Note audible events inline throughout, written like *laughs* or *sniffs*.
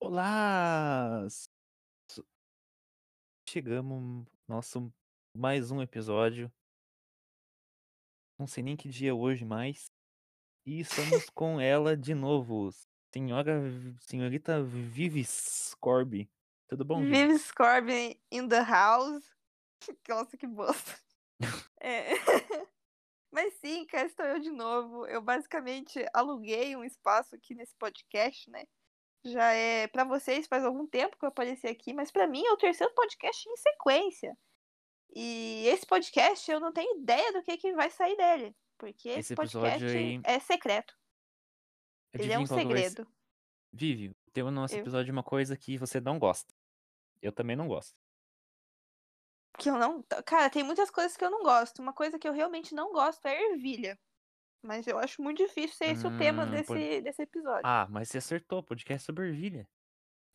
Olá! Chegamos, nosso mais um episódio. Não sei nem que dia é hoje mais. E estamos com ela de novo, senhora, senhorita Vivis Corby. Tudo bom, Vivi? Vives Corbin in the house. *laughs* Nossa, que bosta. *laughs* É. *laughs* Mas sim, cá estou eu de novo. Eu basicamente aluguei um espaço aqui nesse podcast, né? Já é para vocês faz algum tempo que eu apareci aqui, mas para mim é o terceiro podcast em sequência. E esse podcast eu não tenho ideia do que, que vai sair dele, porque esse, Esse episódio podcast aí- é secreto. Ele é um segredo. Vivi, tem no nosso Eu. episódio uma coisa que você não gosta. Eu também não gosto. Que eu não. Cara, tem muitas coisas que eu não gosto. Uma coisa que eu realmente não gosto é ervilha. Mas eu acho muito difícil ser esse o tema Hum, desse, pode- desse episódio. Ah, mas você acertou, podcast sobre ervilha.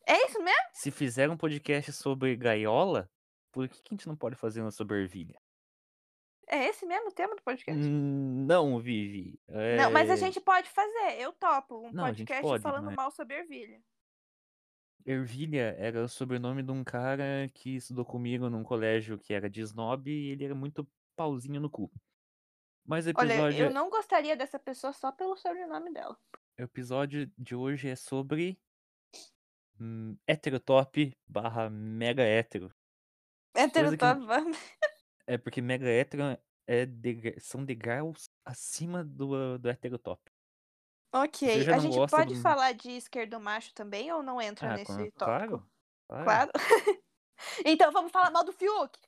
É isso mesmo? Se fizer um podcast sobre gaiola, por que, que a gente não pode fazer um sobre ervilha? É esse mesmo o tema do podcast? Não, Vivi. Não, mas a é- gente pode fazer. Eu topo um Não, podcast pode, falando mas- mal sobre ervilha. Ervilha era o sobrenome de um cara que estudou comigo num colégio que era de snob e ele era muito pauzinho no cu. Mas o Olha, episódio, eu não gostaria dessa pessoa só pelo sobrenome dela. o episódio de hoje é sobre hum, heterotop barra mega hétero. Hétero que É porque mega hétero é degra- são degraus acima do, do heterotop. Ok, a gente pode do- falar de esquerdo macho também ou não entra Ah, nesse tópico? claro, claro. Claro. *laughs* então vamos falar mal do Fiuk.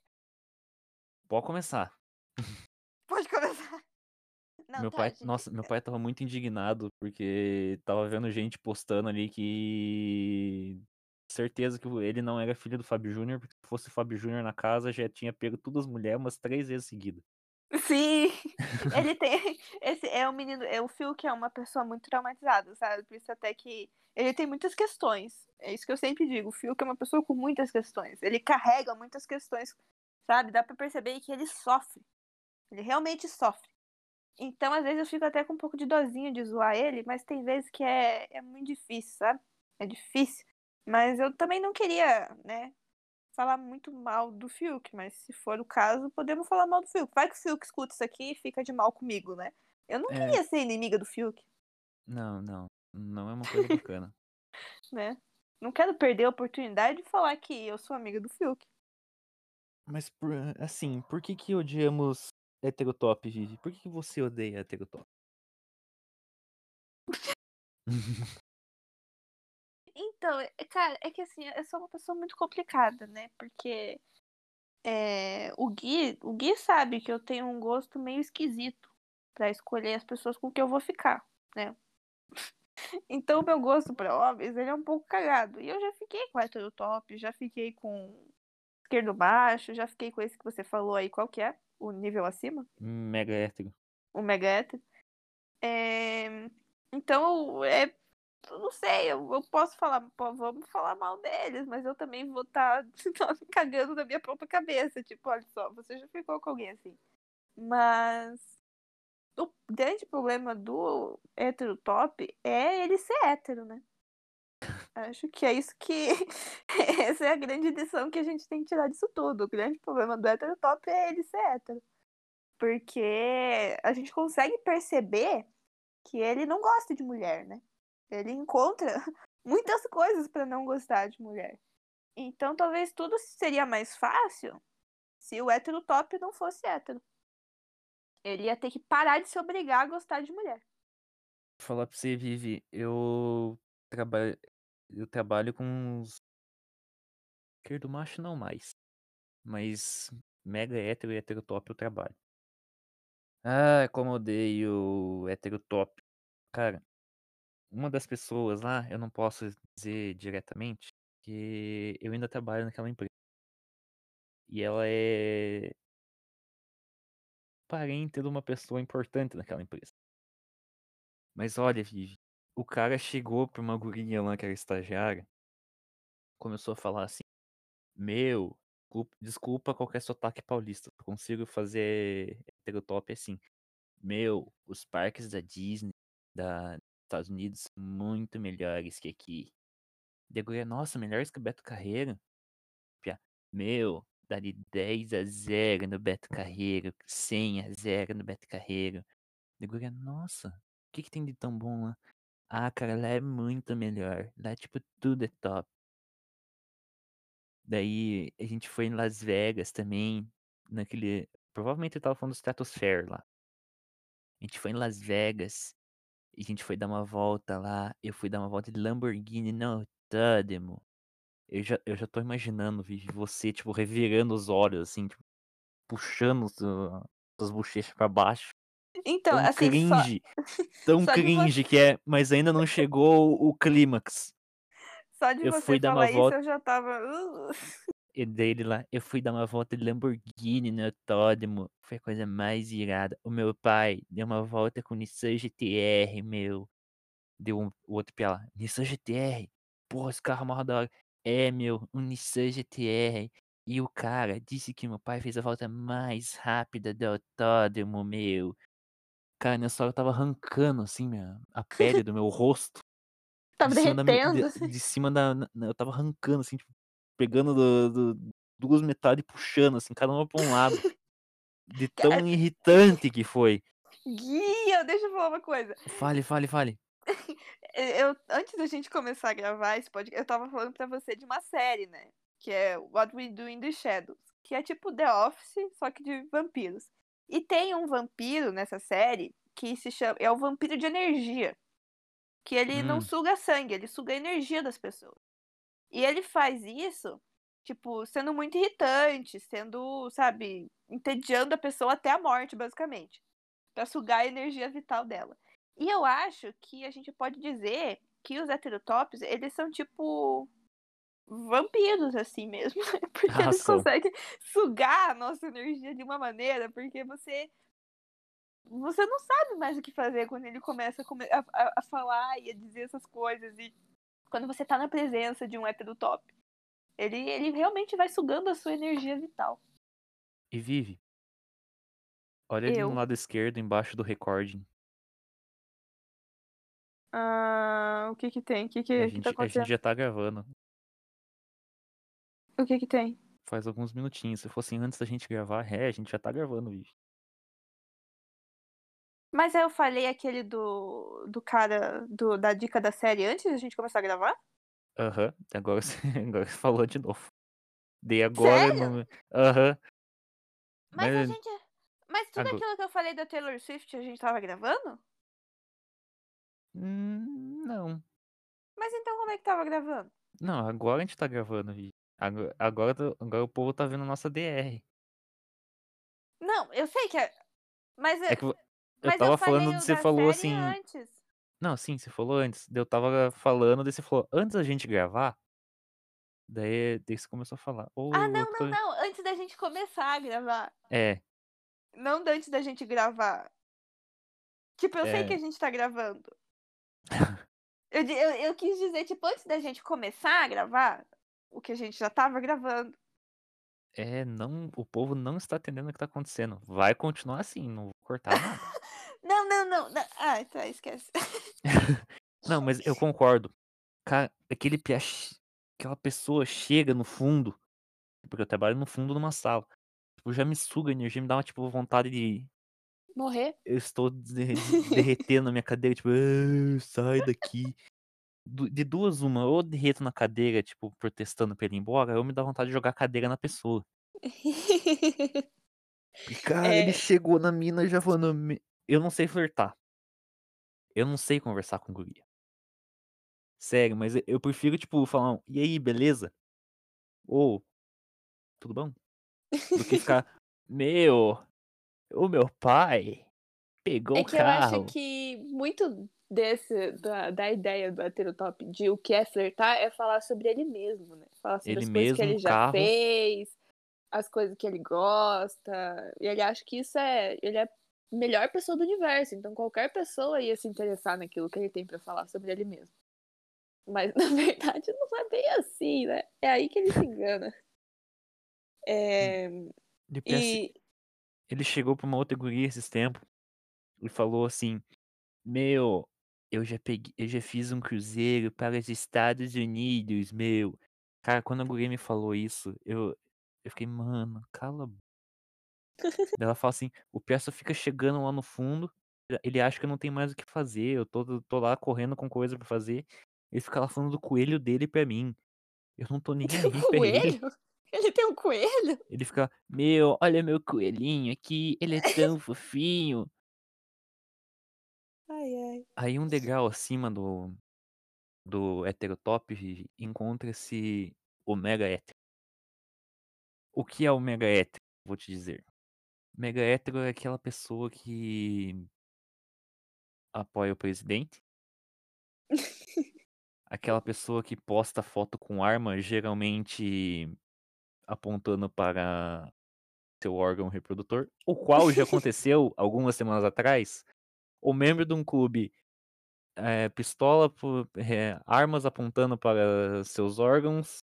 Pode começar. Pode começar. *laughs* Não, meu tá, pai, gente. nossa, meu pai tava muito indignado porque tava vendo gente postando ali que certeza que ele não era filho do Fábio Júnior, porque se fosse o Fábio Júnior na casa já tinha pego todas as mulheres umas três vezes seguidas. Sim, *laughs* ele tem. Esse é um menino. É, o Phil que é uma pessoa muito traumatizada, sabe? Por isso até que. Ele tem muitas questões. É isso que eu sempre digo. O Phil que é uma pessoa com muitas questões. Ele carrega muitas questões, sabe? Dá pra perceber que ele sofre. Ele realmente sofre. Então, às vezes, eu fico até com um pouco de dozinho de zoar ele, mas tem vezes que é, é muito difícil, sabe? É difícil. Mas eu também não queria, né? falar muito mal do Fiuk, mas se for o caso, podemos falar mal do Fiuk. Vai que o Fiuk escuta isso aqui e fica de mal comigo, né? Eu não É. queria ser inimiga do Fiuk, Não, não. Não é uma coisa bacana. *laughs* né? Não quero perder a oportunidade de falar que eu sou amiga do Fiuk. Mas, assim, por que que odiamos heterotop, Vivi? Por que que você odeia heterotop? *laughs* Então, é- cara, é que assim, eu sou uma pessoa muito complicada, né? Porque é, o, Gui, o Gui sabe que eu tenho um gosto meio esquisito pra escolher as pessoas com que eu vou ficar, né? *laughs* Então, o meu gosto pra homens, ele é um pouco cagado. E eu já fiquei com hétero top, já fiquei com esquerdo baixo, já fiquei com esse que você falou aí, qual que é? O nível acima? Mega hétero. o mega hétero. É, Então, é... eu não sei, eu, eu posso falar, pô, vamos falar mal deles, mas eu também vou estar *laughs* me cagando na minha própria cabeça. Tipo, olha só, você já ficou com alguém assim. Mas o grande problema do hétero top é ele ser hétero, né? Acho que é isso que. *laughs* Essa é a grande lição que a gente tem que tirar disso tudo. O grande problema do hétero top é ele ser hétero. Porque a gente consegue perceber que ele não gosta de mulher, né? Ele encontra *laughs* muitas coisas para não gostar de mulher. Então talvez tudo seria mais fácil se o hétero top não fosse hétero. Ele ia ter que parar de se obrigar a gostar de mulher. Vou falar pra você, Vivi, eu trabalho, eu trabalho com uns esquerdo macho não mais, mas mega hétero e heterotop eu trabalho. Ah, como eu odeio heterotop. Cara, uma das pessoas lá, eu não posso dizer diretamente, que eu ainda trabalho naquela empresa. E ela é parente de uma pessoa importante naquela empresa. Mas olha, Vivi, o cara chegou pra uma guria lá que era estagiária começou a falar assim: "Meu, cu desculpa qualquer sotaque paulista, consigo fazer heterotop assim. Meu, os parques da Disney, da Estados Unidos muito melhores que aqui". Daí a guria: "Nossa, melhores que o Beto Carreiro?". "Meu, dá-lhe 10 a 0 no Beto Carreiro, 100 a 0 no Beto Carreiro". Daí a guria: "Nossa, que que tem de tão bom lá?". "Ah, cara, lá é muito melhor, lá, tipo, tudo é top". Daí a gente foi em Las Vegas também, naquele provavelmente ele estava falando do Stratosphere lá. A gente foi em Las Vegas, e a gente foi dar uma volta lá, eu fui dar uma volta de Lamborghini no autódromo. Eu já eu já tô imaginando, Vivi, você, tipo, revirando os olhos, assim, tipo, puxando sua suas bochechas pra baixo. Então, Tão assim, só cringe, *laughs* tão só de você cringe que é, mas ainda não chegou o clímax. só de Eu você fui dar uma isso volta eu já estava "Uh". *laughs* dele lá, eu fui dar uma volta de Lamborghini no autódromo, foi a coisa mais irada. O meu pai deu uma volta com Nissan GT-R, meu. Deu um o outro piá lá: "Nissan GT-R? Pô, esse carro é da hora". "É, meu, um Nissan GT-R". E o cara disse que meu pai fez a volta mais rápida do autódromo, meu. Cara, nessa hora eu estava arrancando, assim, minha a pele do meu rosto, *laughs* de Estava cima da derretendo, de assim. de cima da eu estava arrancando, assim, tipo, pegando do do 2 metade e puxando, assim, cada uma pra um lado. De *laughs* Cara tão *laughs* irritante que foi. Guia, deixa eu falar uma coisa. Fale, fale, fale. *laughs* E eu antes da gente começar a gravar esse podca eu estava falando pra você de uma série, né, que é What We Do in the Shadows, que é tipo The Office, só que de vampiros. E tem um vampiro nessa série que se chama é o vampiro de energia, que ele não Hum. suga sangue, ele suga a energia das pessoas. E ele faz isso, tipo, sendo muito irritante, sendo, sabe, entediando a pessoa até a morte, basicamente, pra sugar a energia vital dela. E eu acho que a gente pode dizer que os heterotops, eles são tipo vampiros, assim mesmo, *laughs* porque Ah, eles conseguem sugar a nossa energia de uma maneira, porque você você não sabe mais o que fazer quando ele começa a come a a a falar e a dizer essas coisas, e quando você tá na presença de um heterotop. Ele ele realmente vai sugando a sua energia vital. E Vivi olha ali no Eu. lado esquerdo, embaixo do recording. Hã, o que que tem? Que A que que tá gente a gente acontecendo? já tá gravando. O que que tem? Faz alguns minutinhos, se fosse antes da gente gravar é, a gente já tá gravando, Vivi. Mas eu falei aquele do do cara do da dica da série antes da gente começar a gravar? Aham, agora você *laughs* agora você falou de novo. Daí agora Sério? no aham. Mas a Mas gente mas tudo ago aquilo que eu falei da Taylor Swift a gente estava gravando? Hum, não. Mas então como é que estava gravando? Não, agora a gente tá gravando, Vivi. Ago agora do agora o povo tá vendo a nossa DR. Não, eu sei que é mas É é que eu mas eu estava falei falando de você falou assim antes. não, sim, você falou antes, eu estava falando, daí você falou: "Antes da gente gravar" daí daí você começou a falar: Ah, "Ou eu não, não, tô" não, antes da gente começar a gravar. É. Não antes da gente gravar. Tipo, eu sei que É. a gente tá gravando. *laughs* Eu eu eu quis dizer, tipo, antes da gente começar a gravar, o que a gente já estava gravando. É, não o povo não está entendendo o que tá acontecendo. Vai continuar assim, não vou cortar nada. Não, não, não, nã ah, tá, esquece. *laughs* Não, mas eu concordo. Cara, aquele aquela pessoa chega no fundo, porque eu trabalho no fundo de uma sala, tipo, já me suga a energia, me dá uma, tipo, vontade de Morrer? eu estou de de *laughs* derretendo na minha cadeira, tipo: "Ah, sai daqui". De duas uma, ou derreto na cadeira, tipo, protestando pra ele ir embora, ou me dá vontade de jogar a cadeira na pessoa. *laughs* Cara, ele É. chegou na mina já falando eu não sei flertar. Eu não sei conversar com guria. Sério, mas eu prefiro, tipo, falar um: "E aí, beleza?" Ou "Tudo bom?" Do que *laughs* ficar: "Meu, o meu pai pegou É o que eu acho carro" que muito desse da da ideia do heterotop de o que é flertar é falar sobre ele mesmo, né, falar sobre Ele as coisas que mesmo, ele já carro fez, as coisas que ele gosta, e ele acha que isso é ele é melhor pessoa do universo, então qualquer pessoa ia se interessar naquilo que ele tem pra falar sobre ele mesmo. Mas *laughs* na verdade não é bem assim, né? É aí que ele se engana. É... Ele, pensa- E ele chegou pra uma outra guria esses tempos e falou assim: Meu, eu já peguei, eu já fiz um cruzeiro para os Estados Unidos, meu. Cara, quando a guria me falou isso, eu, eu fiquei, mano, cala a Ela fala assim, o Peça fica chegando lá no fundo, ele acha que não tem mais o que fazer, eu tô, tô lá correndo com coisa pra fazer, ele fica lá falando do coelho dele pra mim. Eu não tô *laughs* nem aí um pra ele. Ele tem um coelho? Ele fica, meu, olha meu coelhinho aqui, ele é tão *laughs* fofinho. Ai, ai. Aí um degrau acima do, do heterotop encontra-se o mega hétero. O que é o mega hétero? Vou te dizer. Mega hétero é aquela pessoa que apoia o presidente. *laughs* Aquela pessoa que posta foto com arma, geralmente apontando para seu órgão reprodutor, o qual já *laughs* aconteceu algumas semanas atrás. O membro de um clube é, pistola, é, armas apontando para seus órgãos.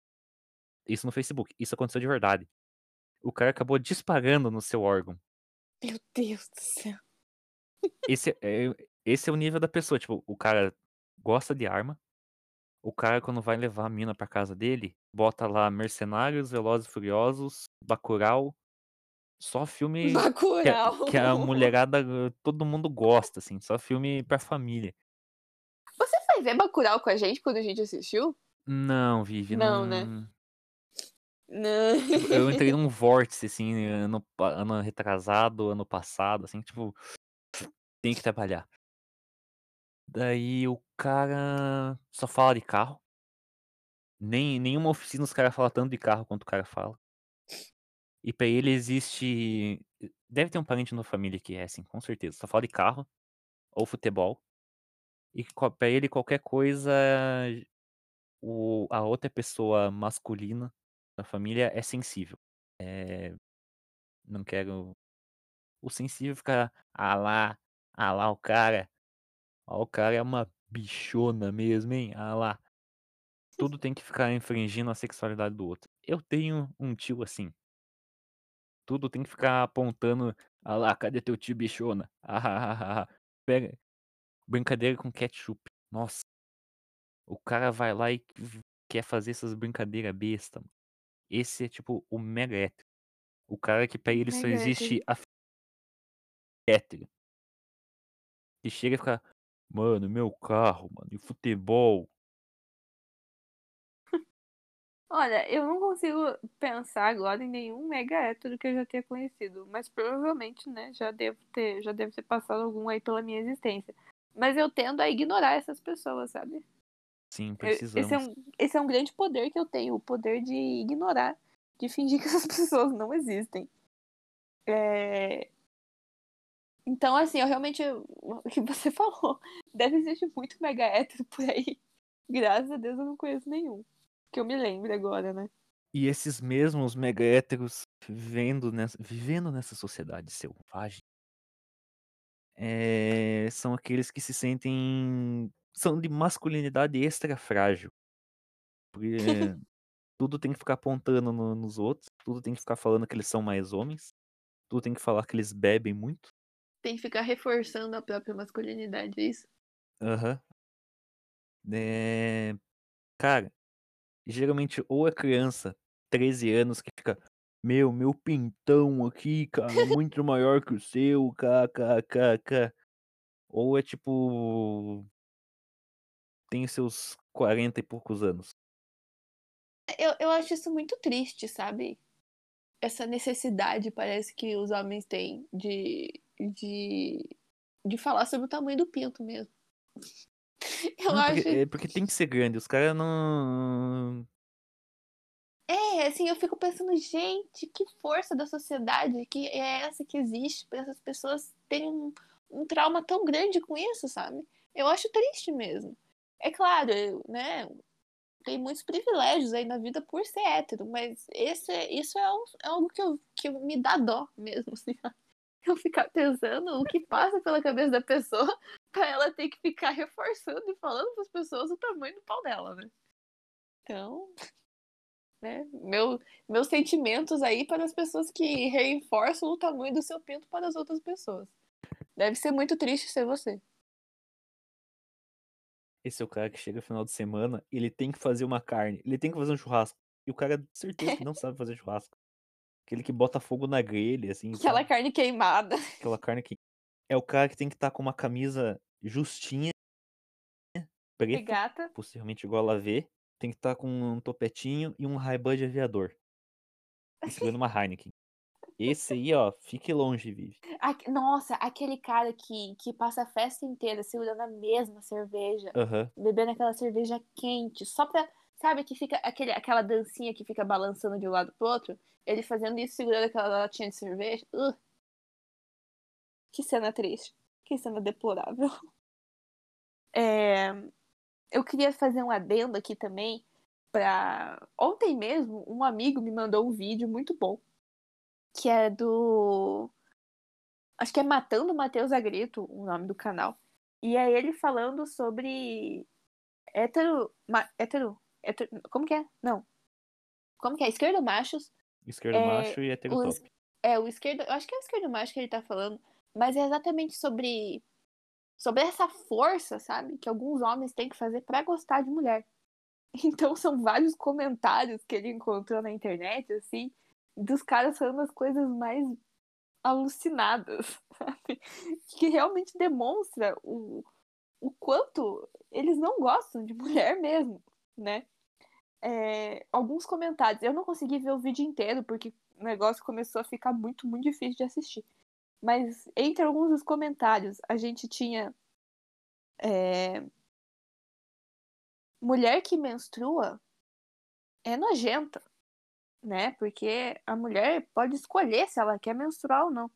Isso no Facebook. Isso aconteceu de verdade. O cara acabou disparando no seu órgão. Meu Deus do céu. Esse é, esse é o nível da pessoa. Tipo, o cara gosta de arma. O cara, quando vai levar a mina pra casa dele, bota lá Mercenários, Velozes e Furiosos, Bacurau. Só filme que a, Bacurau. que a mulherada, todo mundo gosta, assim. Só filme pra família. Você foi ver Bacurau com a gente quando a gente assistiu? Não, Vivi, Não, não. né? Tipo, eu entrei num *laughs* vórtice, assim, ano, ano retrasado, ano passado, assim, tipo, tem que trabalhar. Daí o cara só fala de carro. Nem, nenhuma oficina os caras falam tanto de carro quanto o cara fala. E pra ele existe. Deve ter um parente na família que é assim, com certeza. Só fala de carro ou futebol. E pra ele qualquer coisa, o, a outra pessoa masculina da família é sensível. É, não quero. O sensível fica. Ah lá, ah lá o cara. Ah, o cara é uma bichona mesmo, hein? Ah lá. Tudo tem que ficar infringindo a sexualidade do outro. Eu tenho um tio assim. Tudo tem que ficar apontando. Ah lá, cadê teu tio bichona? *laughs* Ah, ah, ah, ah. Pega. Brincadeira com ketchup. Nossa. O cara vai lá e quer fazer essas brincadeiras besta. Esse é tipo o mega hétero. O cara que pra ele só Mega existe hétero. a hétero. E chega e fica. Mano, meu carro, mano, e futebol. *laughs* Olha, eu não consigo pensar agora em nenhum mega hétero que eu já tenha conhecido, mas provavelmente, né, já devo ter, já deve ter passado algum aí pela minha existência. Mas eu tendo a ignorar essas pessoas, sabe? Sim, precisamos. esse, é um, esse é um grande poder que eu tenho, o poder de ignorar, de fingir que *laughs* essas pessoas não existem. É, Então, assim, eu realmente. O que você *laughs* falou. Deve existir muito mega hétero por aí. Graças a Deus eu não conheço nenhum. Que eu me lembre agora, né? E esses mesmos mega héteros vivendo nessa, vivendo nessa sociedade selvagem é, são aqueles que se sentem. São de masculinidade extra frágil. Porque *laughs* tudo tem que ficar apontando no- nos outros, tudo tem que ficar falando que eles são mais homens, tudo tem que falar que eles bebem muito. Tem que ficar reforçando a própria masculinidade, é isso? Aham. É, Cara, geralmente ou é criança, 13 anos, que fica. Meu, meu pintão aqui, cara, é muito maior que o seu, kkkk. Ou é tipo. Tem seus 40 e poucos anos. Eu, eu acho isso muito triste, sabe? Essa necessidade parece que os homens têm de, de, de falar sobre o tamanho do pinto mesmo. *laughs* Eu Não, acho. porque, é porque tem que ser grande, os caras não. É, assim, eu fico pensando, gente, que força da sociedade que é essa que existe para essas pessoas terem um, um trauma tão grande com isso, sabe? Eu acho triste mesmo. É claro, né? Tem muitos privilégios aí na vida por ser hétero, mas esse, isso é, um- é algo que, eu, que me dá dó mesmo, assim. *laughs* Eu ficar pensando o que passa pela cabeça da pessoa *laughs* pra ela ter que ficar reforçando e falando pras pessoas o tamanho do pau dela, né? Então, *laughs* né? Meu, meus sentimentos aí para as pessoas que reforçam o tamanho do seu pinto para as outras pessoas. Deve ser muito triste ser você. Esse é o cara que chega no final de semana ele tem que fazer uma carne, ele tem que fazer um churrasco. E o cara, de certeza que não sabe fazer churrasco. Aquele que bota fogo na grelha, assim. Aquela sabe? carne queimada. *laughs* Aquela carne que. É o cara que tem que estar com uma camisa justinha, preta, Regata. possivelmente igual a vê. Tem que estar com um topetinho e um Ray-Ban de aviador. *laughs* E segurando uma Heineken. Esse aí, ó, fique longe, Vivi. Aque- Nossa, aquele cara que, que passa a festa inteira segurando a mesma cerveja, Aham. bebendo aquela cerveja quente, só pra. Sabe que fica aquele, aquela dancinha que fica balançando de um lado pro outro? Ele fazendo isso, segurando aquela latinha de cerveja. Ugh. Que cena triste. Que cena deplorável. *laughs* É, Eu queria fazer um adendo aqui também. Pra... Ontem mesmo, um amigo me mandou um vídeo muito bom. Que é do. Acho que é Matando Matheus Agrito, o nome do canal. E é ele falando sobre hétero. ma- hétero, hétero. Como que é? Não. Como que é? Esquerdo machos. Esquerdo É, macho e hétero top. É, o esquerdo. Eu acho que é o esquerdo macho que ele tá falando. Mas é exatamente sobre. Sobre essa força, sabe? Que alguns homens têm que fazer pra gostar de mulher. *laughs* Então são vários comentários que ele encontrou na internet, assim, dos caras falando as coisas mais alucinadas, *laughs* sabe? Que realmente demonstra o, o quanto eles não gostam de *laughs* mulher mesmo, né? É, alguns comentários. Eu não consegui ver o vídeo inteiro, porque o negócio começou a ficar muito, muito difícil de assistir. Mas entre alguns dos comentários, a gente tinha. é, mulher que menstrua é nojenta, né? Porque a mulher pode escolher se ela quer menstruar ou não.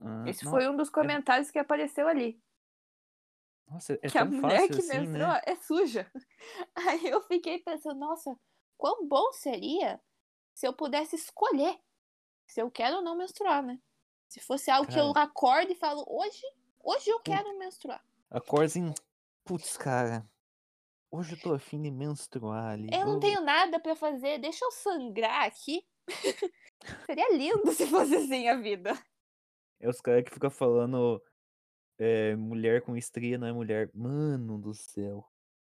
Ah, Esse não, foi um dos comentários que apareceu ali. Nossa, é que a mulher que assim, menstrua né? é suja. *laughs* Aí eu fiquei pensando, nossa, quão bom seria se eu pudesse escolher se eu quero ou não menstruar, né? Se fosse algo que eu Cara. acordo e falo, hoje, hoje eu quero menstruar. Acorda assim, putz, cara, hoje eu tô afim de menstruar ali. Eu não tenho nada pra fazer, deixa eu sangrar aqui. *laughs* Seria lindo se fosse assim a vida. É os caras que ficam falando é, mulher com estria não é mulher. Mano do céu.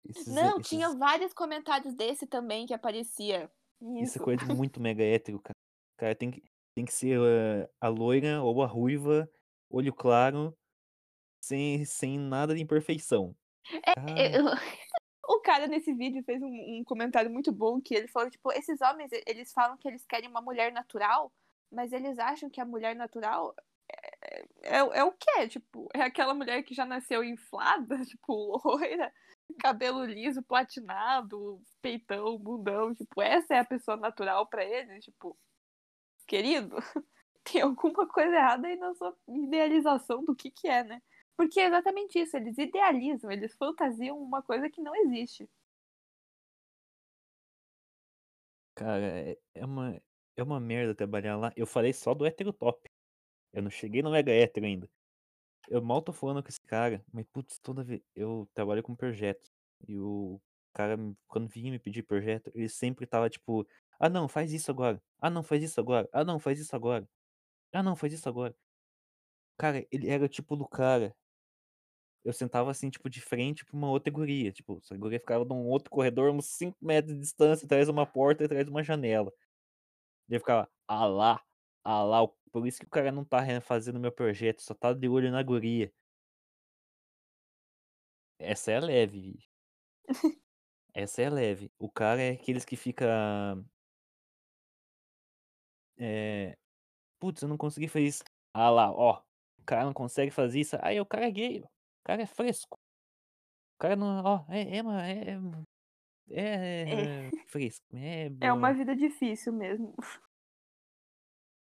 Esses, Não, esses- tinha vários comentários desse também que aparecia. Isso Isso. é coisa de muito mega hétero, cara. Cara, tem que, tem que ser eh, a loira ou a ruiva, olho claro, sem, sem nada de imperfeição. Cara, Eu- *laughs* O cara nesse vídeo fez um, um comentário muito bom que ele falou, tipo, esses homens, eles falam que eles querem uma mulher natural, mas eles acham que a mulher natural é, é, é o quê? Tipo, é aquela mulher que já nasceu inflada, *laughs* tipo, loira, cabelo liso, platinado, peitão, bundão, tipo, essa é a pessoa natural pra eles, tipo, querido, *laughs* tem alguma coisa errada aí na sua idealização do que que é, né? Porque é exatamente isso, eles idealizam, eles fantasiam uma coisa que não existe. cara, é, é uma, é uma merda trabalhar lá. Eu falei só do hétero top. Eu não cheguei no mega hétero ainda. Eu mal tô falando com esse cara, mas putz, toda vez. Eu trabalho com projetos. E o cara, quando vinha me pedir projeto, ele sempre tava tipo: Ah, não, faz isso agora. Ah, não, faz isso agora. Ah, não, faz isso agora. Ah, não, faz isso agora. Cara, ele era o tipo do cara. Eu sentava assim, tipo, de frente pra uma outra guria. Tipo, essa guria ficava num outro corredor, uns 5 metros de distância, atrás de uma porta, atrás de uma janela. E eu ficava, ah lá, ah lá, por isso que o cara não tá fazendo meu projeto, só tá de olho na guria. Essa é leve. *laughs* Essa é leve. O cara é aqueles que fica. É. Putz, eu não consegui fazer isso. Ah lá, ó. O cara não consegue fazer isso. Aí o cara é gay, cara é fresco. O cara não. Ó, é. É, uma- é, é, é fresco. É, É uma vida difícil mesmo. *laughs*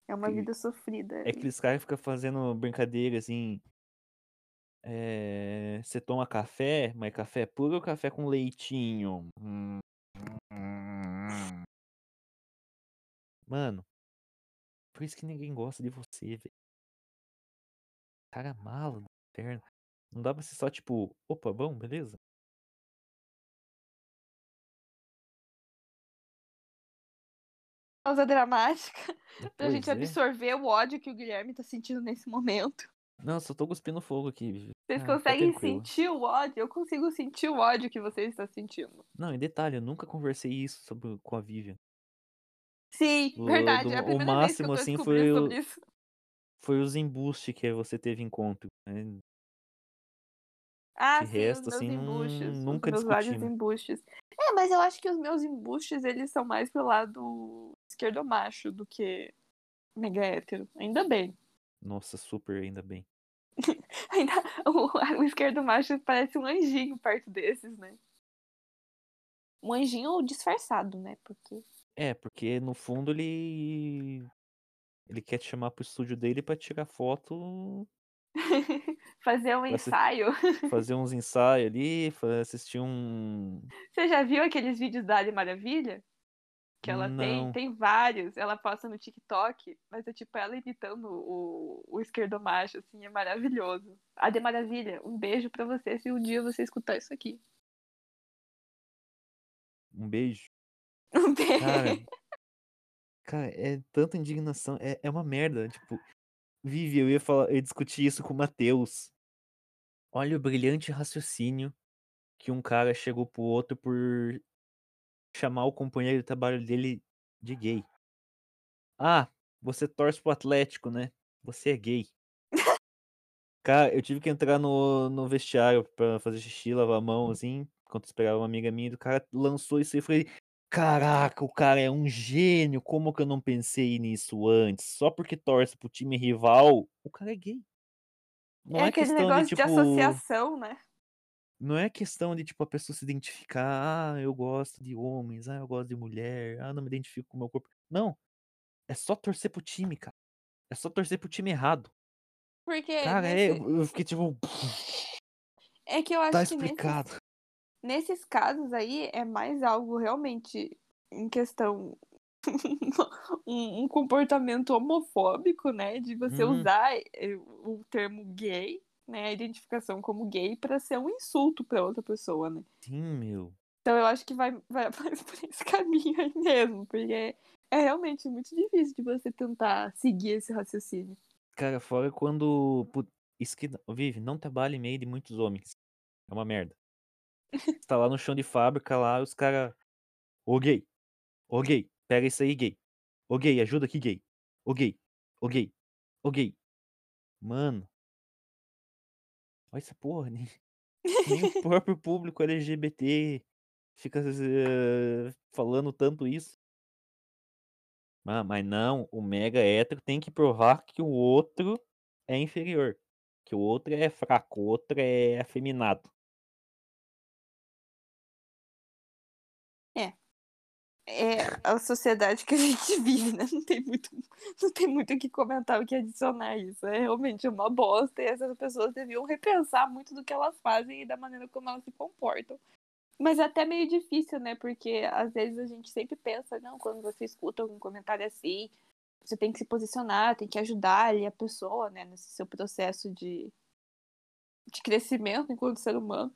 É uma vida sofrida. É aqueles caras que ficam fazendo brincadeira assim. É, você toma café, mas café puro ou café com leitinho? Hum. Mano, por isso que ninguém gosta de você, velho. Cara mala do inferno. Não dá pra ser só tipo: "Opa, bom, beleza". Pausa dramática *laughs* pra gente é. absorver o ódio que o Guilherme tá sentindo nesse momento. Não, só tô cuspindo fogo aqui, Vivi. Vocês Ah, fica conseguem sentir o ódio? Eu consigo sentir o ódio que você está sentindo. Não, e detalhe, eu nunca conversei isso sobre com a Vivian. Sim, O verdade. do É a o primeira vez que eu máximo, tô assim, foi descobrindo o sobre isso. foi os embuste que você teve encontro, né. Ah, De sim, resto, meus assim, nun embustes, os nunca meus vários embustes. É, mas eu acho que os meus embustes, eles são mais pro lado esquerdomacho do que mega hétero. Ainda bem. Nossa, super, ainda bem. *laughs* Ainda o o esquerdomacho parece um anjinho perto desses, né. Um anjinho disfarçado, né, porque É, porque no fundo ele ele quer te chamar para o estúdio dele pra tirar foto *laughs* fazer um ensaio. *laughs* fazer uns ensaio ali, assistir um Você já viu aqueles vídeos da Ali Maravilha? Que ela tem Não. tem vários, ela posta no TikTok, mas é tipo ela imitando o o esquerdomacho, assim, é maravilhoso. Ade Maravilha, um beijo pra você se um dia você escutar isso aqui. Um beijo. *laughs* Um Cara beijo. cara, é tanta indignação, é é uma merda, tipo, Vivi, eu ia falar eu ia discutir isso com o Matheus. Olha o brilhante raciocínio que um cara chegou para o outro por chamar o companheiro de trabalho dele de gay. "Ah, você torce para o Atlético, né? Você é gay". Cara, eu tive que entrar no no vestiário pra fazer xixi, lavar a mão, assim, enquanto esperava uma amiga minha, e o cara lançou isso aí, eu falei: "Caraca, o cara é um gênio, como que eu não pensei nisso antes? Só porque torce para o time rival, o cara é gay". Não É é aquele questão de negócio de tipo associação, né. não é questão de, tipo, a pessoa se identificar: "Ah, eu gosto de homens. Ah, eu gosto de mulher. Ah, não me identifico com o meu corpo". Não, é só torcer para o time, cara. É só torcer para o time errado. Porque Cara, é, nesse eu eu fiquei tipo *sniffs* É que eu Tá acho que nesses explicado. nesses casos aí, é mais algo realmente em questão *laughs* um um comportamento homofóbico, né, de você Uhum. usar, eh, o termo gay, né, a identificação como gay pra ser um insulto pra outra pessoa, né. Sim, meu. Então eu acho que vai vai *laughs* mais por esse caminho aí mesmo, porque é realmente muito difícil de você tentar seguir esse raciocínio. Cara, fora quando isso que Vivi, não trabalhe em meio de muitos homens. É uma merda. *laughs* Você tá lá no chão de fábrica lá, os cara: "Ô gay, ô gay, pega isso aí gay. Ô gay, ajuda aqui gay. Ô gay, ô gay, ô gay". Mano Olha essa porra, nem *laughs* nem o próprio público LGBT fica z falando tanto isso. Ah, mas não, o mega hétero tem que provar que o outro é inferior, que o outro é fraco, o outro é afeminado. É a sociedade que a *laughs* gente vive, né, não tem muito não tem muito o que comentar, o que adicionar isso. É realmente uma bosta e essas pessoas deviam repensar muito do que elas fazem e da maneira como elas se comportam. Mas é até meio difícil, né, porque às vezes a gente sempre pensa: "Não, quando você escuta algum comentário assim, você tem que se posicionar, tem que ajudar ali a pessoa, né, nesse seu processo de de crescimento enquanto ser humano".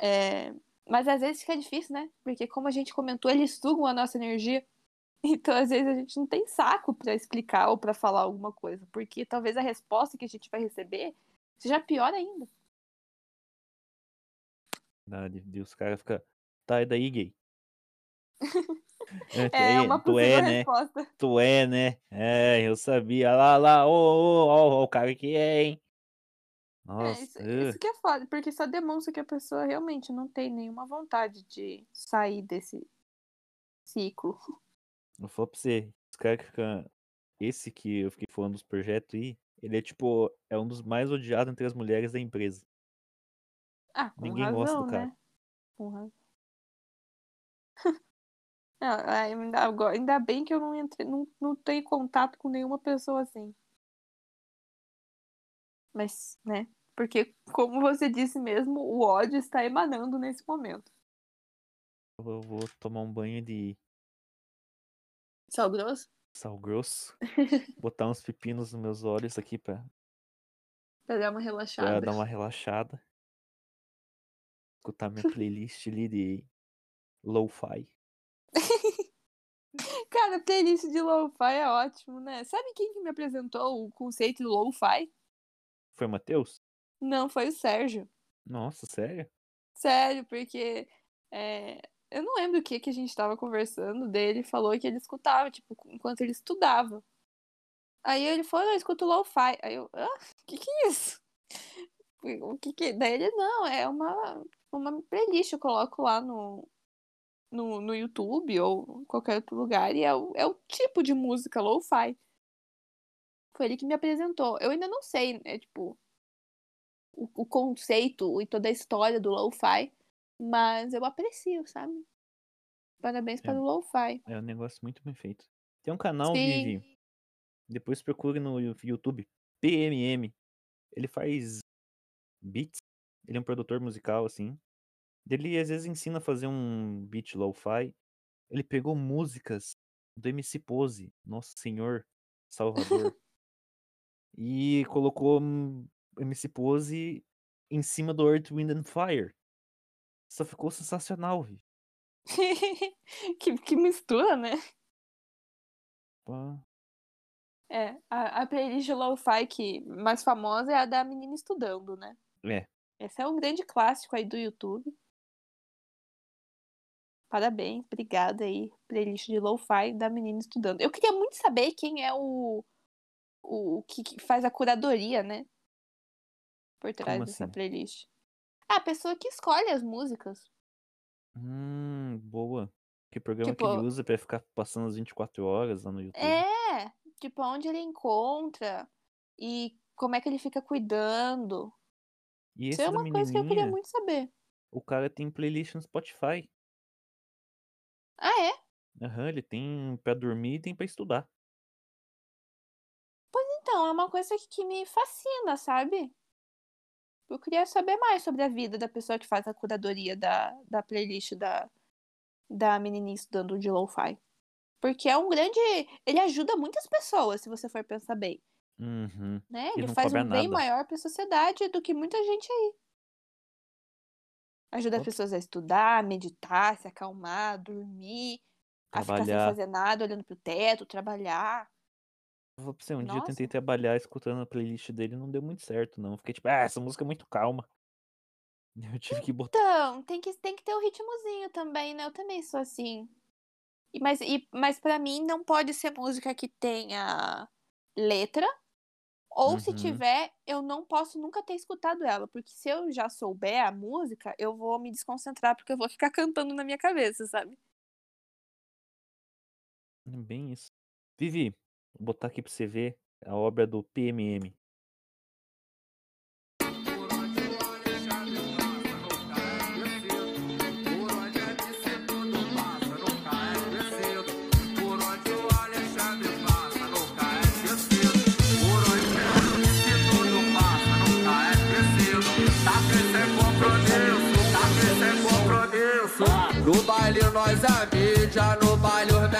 Eh, mas às vezes fica difícil, né, porque como a gente comentou, eles sugam a nossa energia, *laughs* então às vezes a gente não tem saco pra explicar ou pra falar alguma coisa, porque talvez a resposta que a gente vai receber seja pior ainda. Verdade, daí os cara fica: "Tá, e daí gay?". *laughs* É, É aí uma tu é, né, resposta. tu é, né. É, eu sabia. Lá, lá, ó, ó, ó o cara que é, hein. É, Nossa, isso hã. isso que é foda, porque só demonstra que a pessoa realmente não tem nenhuma vontade de sair desse ciclo. Vou falar pra você, os cara que fica esse que eu fiquei falando dos projeto aí, ele é tipo, é um dos mais odiados entre as mulheres da empresa. Ah, com Ninguém gosta do razão, cara. né. Com razão. *laughs* Não, ai ainda bem que eu não entrei não não tenho contato com nenhuma pessoa assim. Mas, né, porque como você disse mesmo, o ódio está emanando nesse momento. Eu vou tomar um banho de Sal grosso? sal grosso, *laughs* botar uns pepinos nos meus olhos aqui pra Pra dar uma pra relaxada. dar uma relaxada. Escutar minha *laughs* playlist ali de lo-fi. *laughs* Cara, playlist de lo-fi é ótimo, né? Sabe quem que me apresentou o conceito de lo-fi? Foi o Matheus? Não, foi o Sérgio. Nossa, sério? Sério, porque é, eu não lembro o que, que a gente tava conversando dele. Falou que ele escutava, tipo, enquanto ele estudava. Aí ele falou, eu escuto lo-fi. Aí eu, ah, o que que é isso? *laughs* O que que... Daí ele, não, é uma, uma playlist, eu coloco lá no, no, no YouTube ou em qualquer outro lugar, e é o, é o tipo de música lo-fi. Foi ele que me apresentou. Eu ainda não sei, né, tipo, o, o conceito e toda a história do lo-fi, mas eu aprecio, sabe? Parabéns É. para o lo-fi. É um negócio muito bem feito. Tem um canal, Sim. Vivi. Depois procure no YouTube. PMM. Ele faz beats. Ele é um produtor musical, assim. Ele às vezes ensina a fazer um beat lo-fi. Ele pegou músicas do MC Pose, Nosso Senhor Salvador. *laughs* e colocou hum, MC Pose em cima do Earth, Wind and Fire. Só ficou sensacional, Vi. *laughs* que, que mistura, né? Pá. É, a, a playlist lo-fi que mais famosa é a da menina estudando, né? É. Esse é um grande clássico aí do YouTube. Parabéns, obrigada aí, playlist de lo-fi da menina estudando. Eu queria muito saber quem é o, o, que faz a curadoria, né? Por trás Como dessa assim? playlist. Ah, a pessoa que escolhe as músicas. Hum, boa. Que programa que Tipo- ele usa pra ficar passando as 24 horas lá no YouTube? É, tipo, onde ele encontra e como é que ele fica cuidando. E Isso é uma coisa que eu queria muito saber. o cara tem playlist no Spotify. Ah, é? Aham, ele tem pra dormir e tem pra estudar. Então, é uma coisa que, que me fascina, sabe? Eu queria saber mais sobre a vida da pessoa que faz a curadoria da, da playlist da, da menininha estudando de lo-fi. Porque é um grande. Ele ajuda muitas pessoas, se você for pensar bem. Uhum. Né? Ele faz um bem nada. maior pra sociedade do que muita gente aí. Ajuda as Ops. pessoas a estudar, meditar, se acalmar, dormir, a ficar sem Trabalhar. fazer nada, olhando pro teto, trabalhar. Vou pra você, um dia eu tentei trabalhar escutando a playlist dele e não deu muito certo, não. Fiquei tipo, ah, essa música é muito calma. *laughs* Eu tive que botar. Então, tem que, tem que ter o ritmozinho também, né? Eu também sou assim. E, mas, e, mas para mim não pode ser música que tenha letra. Ou se Uhum. tiver, eu não posso nunca ter escutado ela. Porque se eu já souber a música, eu vou me desconcentrar, porque eu vou ficar *laughs* cantando na minha cabeça, sabe? É Bem isso. Vivi, vou botar aqui pra você ver a obra do PMM. No baile nós é mídia, no baile os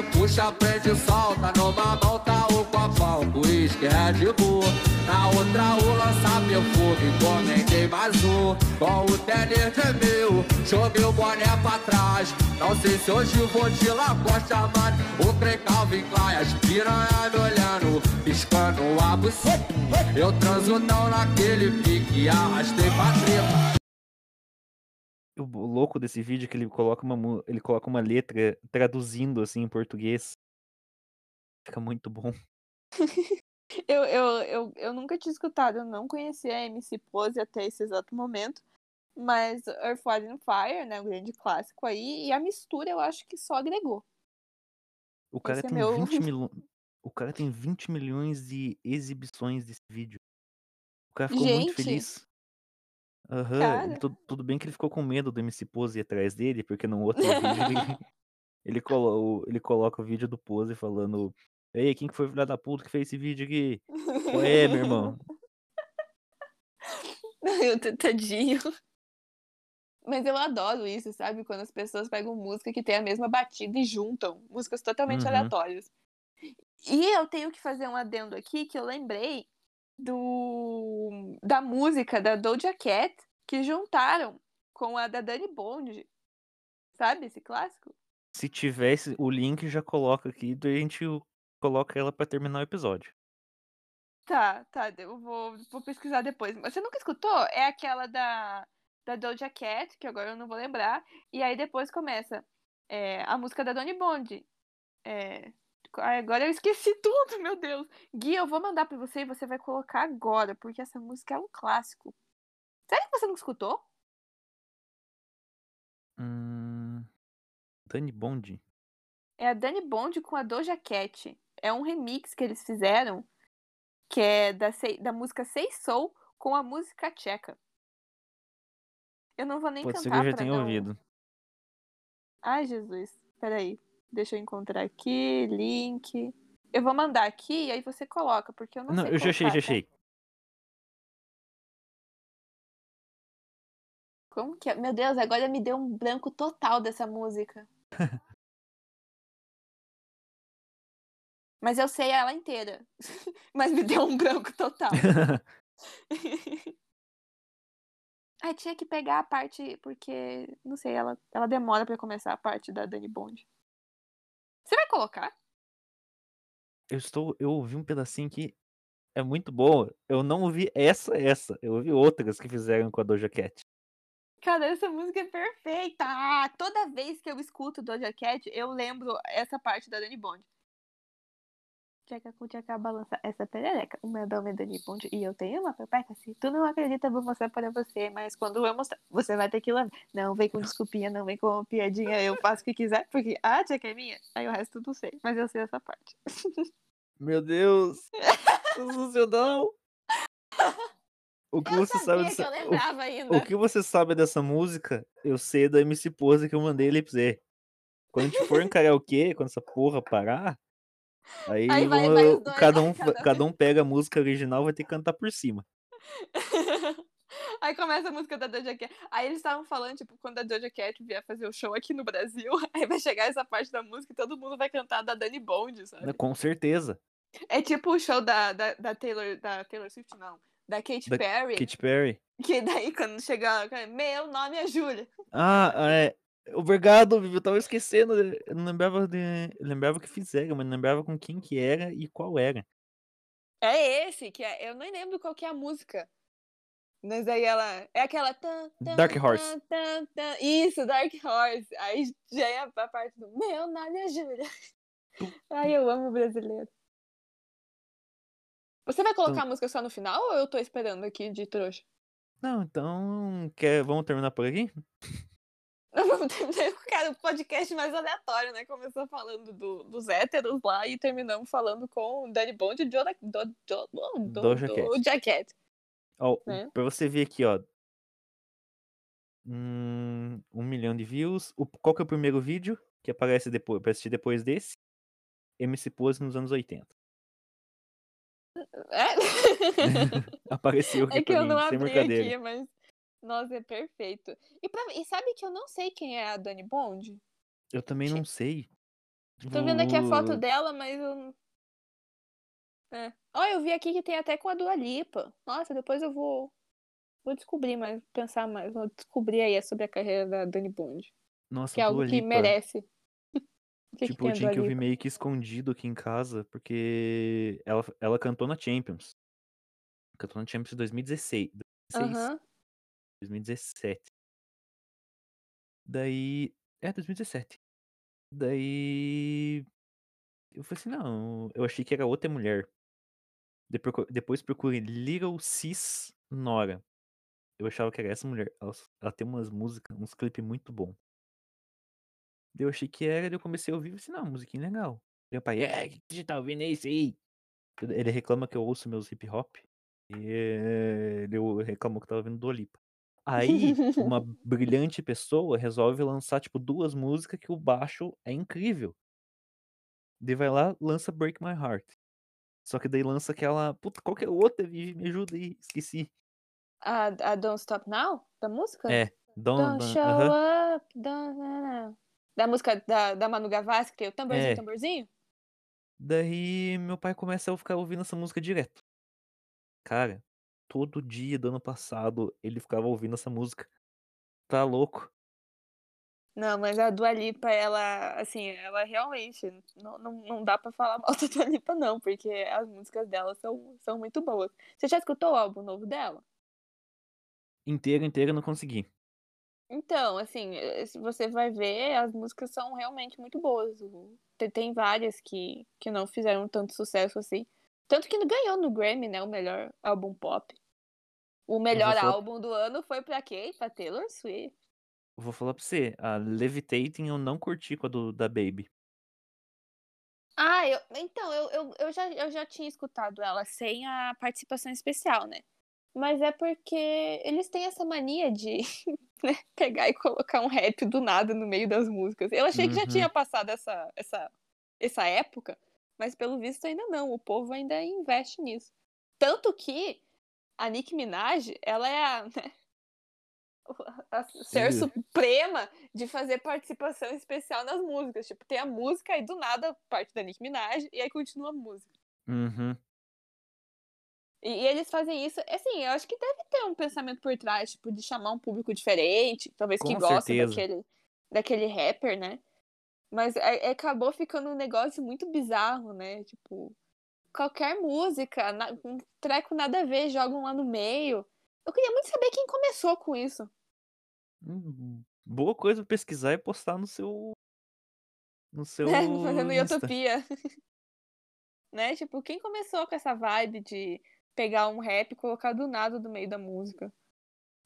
puxa, prende, solta, numa mão tá o copão, uísque, Red Bull, na outra o lança perfume, encomendei mais um, com o tênis de mil, joguei o boné pra trás, não sei se hoje vou de Lacoste Armani, o trem Calvin Klein, as piranha me olhando, piscando a buceta, eu transo não naquele pique, arrastei pra treta. Louco desse vídeo é que ele coloca uma, ele coloca uma letra traduzindo assim em português. Fica muito bom. *laughs* Eu, eu, eu, eu nunca tinha escutado, eu não conhecia a MC Pose até esse exato momento. Mas Earth, Wind and Fire, né? Um grande clássico aí. E a mistura eu acho que só agregou. O cara Esse é tem meu- 20 *laughs* milhões. O cara tem 20 milhões de exibições desse vídeo. O cara ficou muito Gente. feliz. Aham, Cara. ele- tu- tudo bem que ele ficou com medo do MC Pose ir atrás dele, porque no outro vídeo ele, *laughs* ele, colo- ele coloca o vídeo do Pose falando Ei, quem que foi o filho da puta que fez esse vídeo aqui? Qual é, meu irmão? *laughs* Eu tô- tadinho. Mas eu adoro isso, sabe? Quando as pessoas pegam música que tem a mesma batida e juntam músicas totalmente Uhum. aleatórias. E eu tenho que fazer um adendo aqui que eu lembrei do da música da Doja Cat que juntaram com a da Dani Bond. Sabe esse clássico? Se tivesse o link, já coloca aqui, daí a gente coloca ela pra terminar o episódio. Tá, tá, eu vou, vou pesquisar depois. Mas Você nunca escutou? É aquela da, da Doja Cat, que agora eu não vou lembrar. E aí depois começa é, a música da Dani Bond. É, ai, agora eu esqueci *laughs* tudo, meu Deus. Gui, eu vou mandar pra você e você vai colocar agora, porque essa música é um clássico. Sério que você não escutou? Hum... Dani Bond. É a Dani Bond com a Doja Cat. É um remix que eles fizeram, que é da, da música Sei Soul com a música tcheca. Eu não vou nem Pode ser que cantar eu já tenha não... ouvido. Ai, Jesus. Peraí. Deixa eu encontrar aqui, link. Eu vou mandar aqui e aí você coloca, porque eu não, Não, sei eu já achei, já achei. Como que é? Meu Deus, agora me deu um branco total dessa música. *laughs* Mas eu sei ela inteira. *laughs* Mas me deu um branco total. *laughs* Ai, tinha que pegar a parte, porque, não sei, ela, ela demora pra começar a parte da Dani Bond. Você vai colocar? eu estou. Eu ouvi um pedacinho que é muito boa. Eu não ouvi essa, essa. Eu ouvi outras que fizeram com a Doja Cat. Cara, essa música é perfeita! Ah, toda vez que eu escuto Doja Cat, eu lembro essa parte da Dani Bond. Tcheca com tcheca balança essa perereca. O meu nome é Dani Bond e eu tenho uma pepeca. Se tu não acredita, eu vou mostrar para você. Mas quando eu mostrar, você vai ter que lembrar. Não vem com desculpinha, não vem com piadinha. Eu faço o que quiser, porque a tcheca é minha. Aí o resto tudo sei. Mas eu sei essa parte. *laughs* Meu Deus! Sensacional! O que Eu você sabia sabe que eu dessa. lembrava ainda. O, o que você sabe dessa música, eu sei da MC Pose que eu mandei ele pra você. Quando a gente for em karaokê, quando essa porra parar, aí, Aí vai- vai dois, cada, um, Cada cada um pega a música original vai ter que cantar por cima. *laughs* Aí começa a música da Doja Cat. Aí eles estavam falando, tipo, quando a Doja Cat vier fazer o show aqui no Brasil, *laughs* aí vai chegar essa parte da música e todo mundo vai cantar da Dani Bond, sabe? Com certeza. É tipo o show da, da, da Taylor, da Taylor Swift, não. Da Katy Da Perry. Katy Perry. Que daí, quando chegar, meu nome é Júlia. Ah, é. Obrigado, Vivi. Eu tava esquecendo. Eu não lembrava de. Eu lembrava que fizeram, mas não lembrava com quem que era e qual era. É esse, que é, eu nem lembro qual que é a música. Mas aí ela. É aquela. tan, tan, Dark Horse. tan. Isso, Dark Horse. Aí já é a parte do meu nome é Júlia. Ai, eu amo brasileiro. Você vai colocar Então- a música só no final ou eu tô esperando aqui de trouxa? Não, então. Quer... Vamos terminar por aqui? *laughs* Cara, o podcast mais aleatório, né? Começou falando do- dos héteros lá e terminamos falando com o Danny Bond e do, do, do, do, do. Jacket. Ó, Né? Pra você ver aqui, ó. Hum, um milhão de views. O, qual que é o primeiro vídeo que aparece depois, pra assistir depois desse? MC Pose nos anos 80. É? *laughs* Apareceu aqui É que eu mim, não abri aqui, mas. Nossa, é perfeito. E, pra... e sabe que eu não sei quem é a Dani Bond? Eu também não sei. Tô vendo aqui a foto Vou- dela, mas eu. não- É. Ó, eu vi aqui que tem até com a Dua Lipa. Nossa, depois eu vou. Vou descobrir mais, pensar mais. Vou descobrir aí sobre a carreira da Dani Bond. Nossa, Que é algo Dua que Lipa. merece. *laughs* O que, que Tipo, tem a tinha Dua que eu vi meio que escondido aqui em casa, porque ela, ela cantou na Champions. Cantou na Champions em 2016. 2016, Aham. 2017. Daí. É, 2017. Daí. Eu falei assim, não, eu achei que era outra mulher. Depois, procurei Little Sis Nora. Eu achava que era essa mulher. Ela, ela tem umas músicas, uns clipes muito bons. Daí eu achei que era, daí eu comecei a ouvir e assim, não, musiquinha legal. Meu pai, é, que você tá ouvindo isso aí? Ele reclama que eu ouço meus hip hop. E ele reclamou que eu tava ouvindo Dua Lipa. Aí, *laughs* uma brilhante pessoa resolve lançar, tipo, duas músicas que o baixo é incrível. Daí vai lá, lança Break My Heart. Só que daí lança aquela. Puta, qual que é outra, Vivi? Me ajuda aí, esqueci. A, a Don't Stop Now? Da música? É, Don't. Don't don't- show aham. up, don't... na, na. Da música da, da Manu Gavassi, que tem o tamborzinho, É. tamborzinho? Daí meu pai começa a ficar ouvindo essa música direto. Cara, todo dia do ano passado ele ficava ouvindo essa música. Tá louco? Não, mas a Dua Lipa, ela, assim, ela realmente, não, não, não dá pra falar *laughs* mal da Dua Lipa, não, porque as músicas dela são, são muito boas. Você já escutou o álbum novo dela? Inteira, inteira eu não consegui. Então, assim, eh, se você vai ver, as músicas são realmente muito boas. Tem, várias que, que não fizeram tanto sucesso assim. Tanto que ganhou no Grammy, né, o melhor álbum pop. O melhor falar- álbum do ano foi pra quem? Pra Taylor Swift. Vou falar pra você, a Levitating eu não curti com a do, da Baby. Ah, eu, então, eu, eu, eu, já, eu já tinha escutado ela sem a participação especial, né? Mas é porque eles têm essa mania de *laughs* né, pegar e colocar um rap do nada no meio das músicas. Eu achei que já Uhum. tinha passado essa, essa, essa época, mas pelo visto ainda não. O povo ainda investe nisso. Tanto que a Nicki Minaj, ela é a, né, a ser Sim. suprema de fazer participação especial nas músicas. Tipo, tem a música e do nada parte da Nicki Minaj e aí continua a música. Uhum. E, eles fazem isso, assim, eu acho que deve ter um pensamento por trás, tipo, de chamar um público diferente, talvez que Com gosta certeza. daquele, daquele rapper, né? Mas é- é- acabou ficando um negócio muito bizarro, né? Tipo, qualquer música, na- um treco nada a ver, jogam lá no meio. Eu queria muito saber quem começou com isso. Hum, Boa coisa pesquisar e postar no seu. No *laughs* seu. né? Fazendo Insta. Utopia. *laughs* né? Tipo, quem começou com essa vibe de pegar um rap e colocar do nada no meio da música?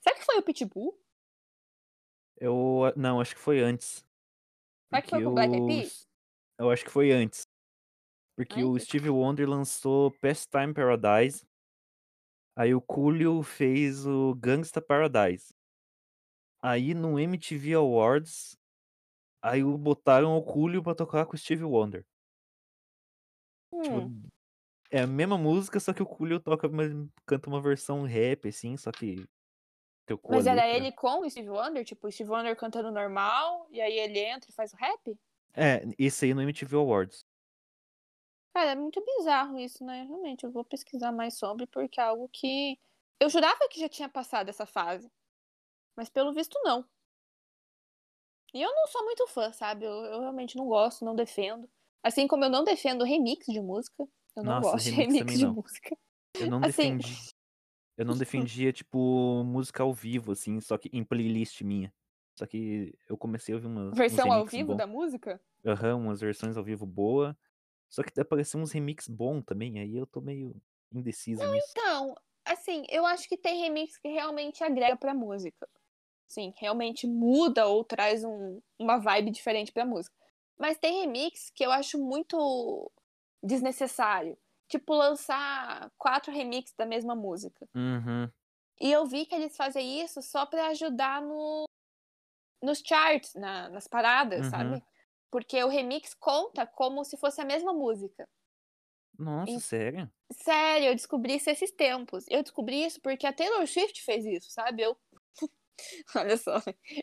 Será que foi o Pitbull? Eu. Não, acho que foi antes. Será que foi com o Black Eyed Peas? Eu acho que foi antes. Porque Ai, o Steve Wonder lançou Pastime Paradise. Aí o Coolio fez o Gangsta Paradise. Aí no MTV Awards, aí botaram o Coolio pra tocar com o Steve Wonder. Tipo, Hum, é a mesma música, só que o Coolio toca, mas canta uma versão rap, assim, só que mas era ele com o Steve Wonder? Tipo, o Steve Wonder cantando normal, e aí ele entra e faz o rap? É, esse aí no MTV Awards. Cara, é muito bizarro isso, né? Realmente, eu vou pesquisar mais sobre, porque é algo que. Eu jurava que já tinha passado essa fase. Mas pelo visto, não. E eu não sou muito fã, sabe? Eu, eu realmente não gosto, não defendo. Assim como eu não defendo remix de música. Eu não Nossa, gosto de remix remix também de não. música. Eu não Assim- defendi. Eu não defendia, tipo, música ao vivo, assim, só que em playlist minha. Só que eu comecei a ouvir umas. uns Versão ao vivo bom. da música? Aham, umas versões ao vivo boa. Só que apareceu uns remix bom também, aí eu tô meio indeciso nisso. Então, assim, eu acho que tem remix que realmente agrega pra música. Sim, realmente muda ou traz um- uma vibe diferente pra música. Mas tem remix que eu acho muito desnecessário. Tipo, lançar quatro remixes da mesma música. Uhum. E eu vi que eles fazem isso só pra ajudar no, nos charts, na- nas paradas, Uhum. sabe? Porque o remix conta como se fosse a mesma música. Nossa, Em- sério? Sério, eu descobri isso esses tempos. Eu descobri isso porque a Taylor Swift fez isso, sabe? Eu. *laughs* Olha só.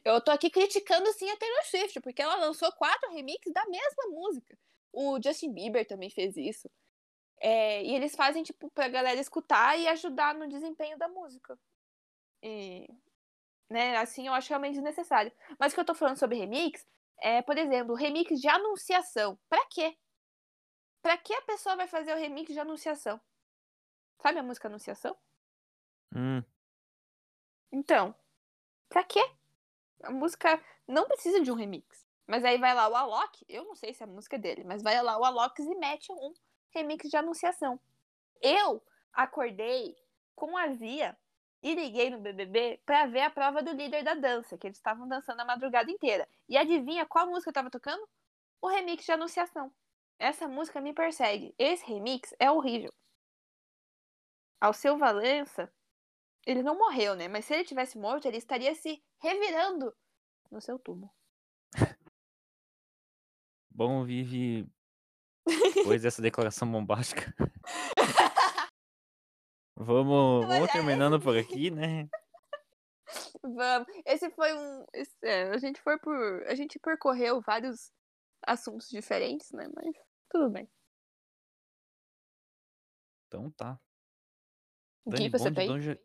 Eu tô aqui criticando sim a Taylor Swift, porque ela lançou quatro remixes da mesma música. O Justin Bieber também fez isso. É, e eles fazem, tipo, pra galera escutar e ajudar no desempenho da música. E. Né, assim, eu acho realmente desnecessário. Mas o que eu tô falando sobre remix é, por exemplo, remix de anunciação. Pra quê? Pra que a pessoa vai fazer o remix de anunciação? Sabe a música Anunciação? Hum, Então, pra quê? A música não precisa de um remix. Mas aí vai lá o Alok, eu não sei se é a música dele, mas vai lá o Alok e mete um remix de anunciação. Eu acordei com azia e liguei no BBB pra ver a prova do líder da dança, que eles estavam dançando a madrugada inteira. E adivinha qual música tava tocando? O remix de anunciação. Essa música me persegue. Esse remix é horrível. Alceu Valença, ele não morreu, né? Mas se ele tivesse morto, ele estaria se revirando no seu túmulo. bom, Vivi. *laughs* Depois dessa declaração bombástica. *laughs* Vamos, vamos é- terminando por aqui, né? *laughs* Vamos. Esse foi um. esse- é, a gente foi por. A gente percorreu vários assuntos diferentes, né? Mas tudo bem. Então tá. Dani você Bond? Doja...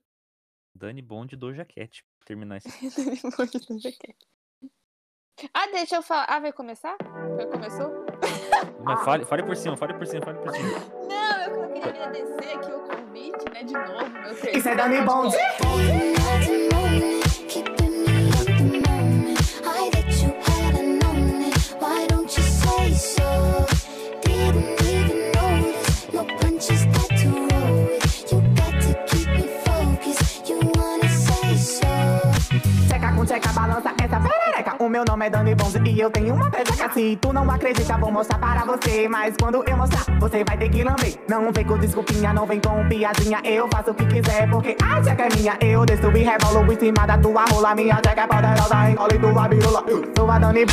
Dani Bond Doja Cat. Terminar esse. *laughs* ah, deixa eu falar. Ah, vai começar? Já começou? Fale, *laughs* fale por cima, fale por cima, fale por cima. Não, agradecer aqui o convite, né? De novo, meu Isso é Dani Bond. O meu nome é Dani Bonzi e eu tenho uma perereca. Se tu não acredita, vou mostrar para você. Mas quando eu mostrar, você vai ter que lamber. Não vem com desculpinha, não vem com piadinha. Eu faço o que quiser, porque a checa é minha. Eu desço e revolo em cima da tua rola. Minha checa é poderosa, engole tua birula. Sou a Dani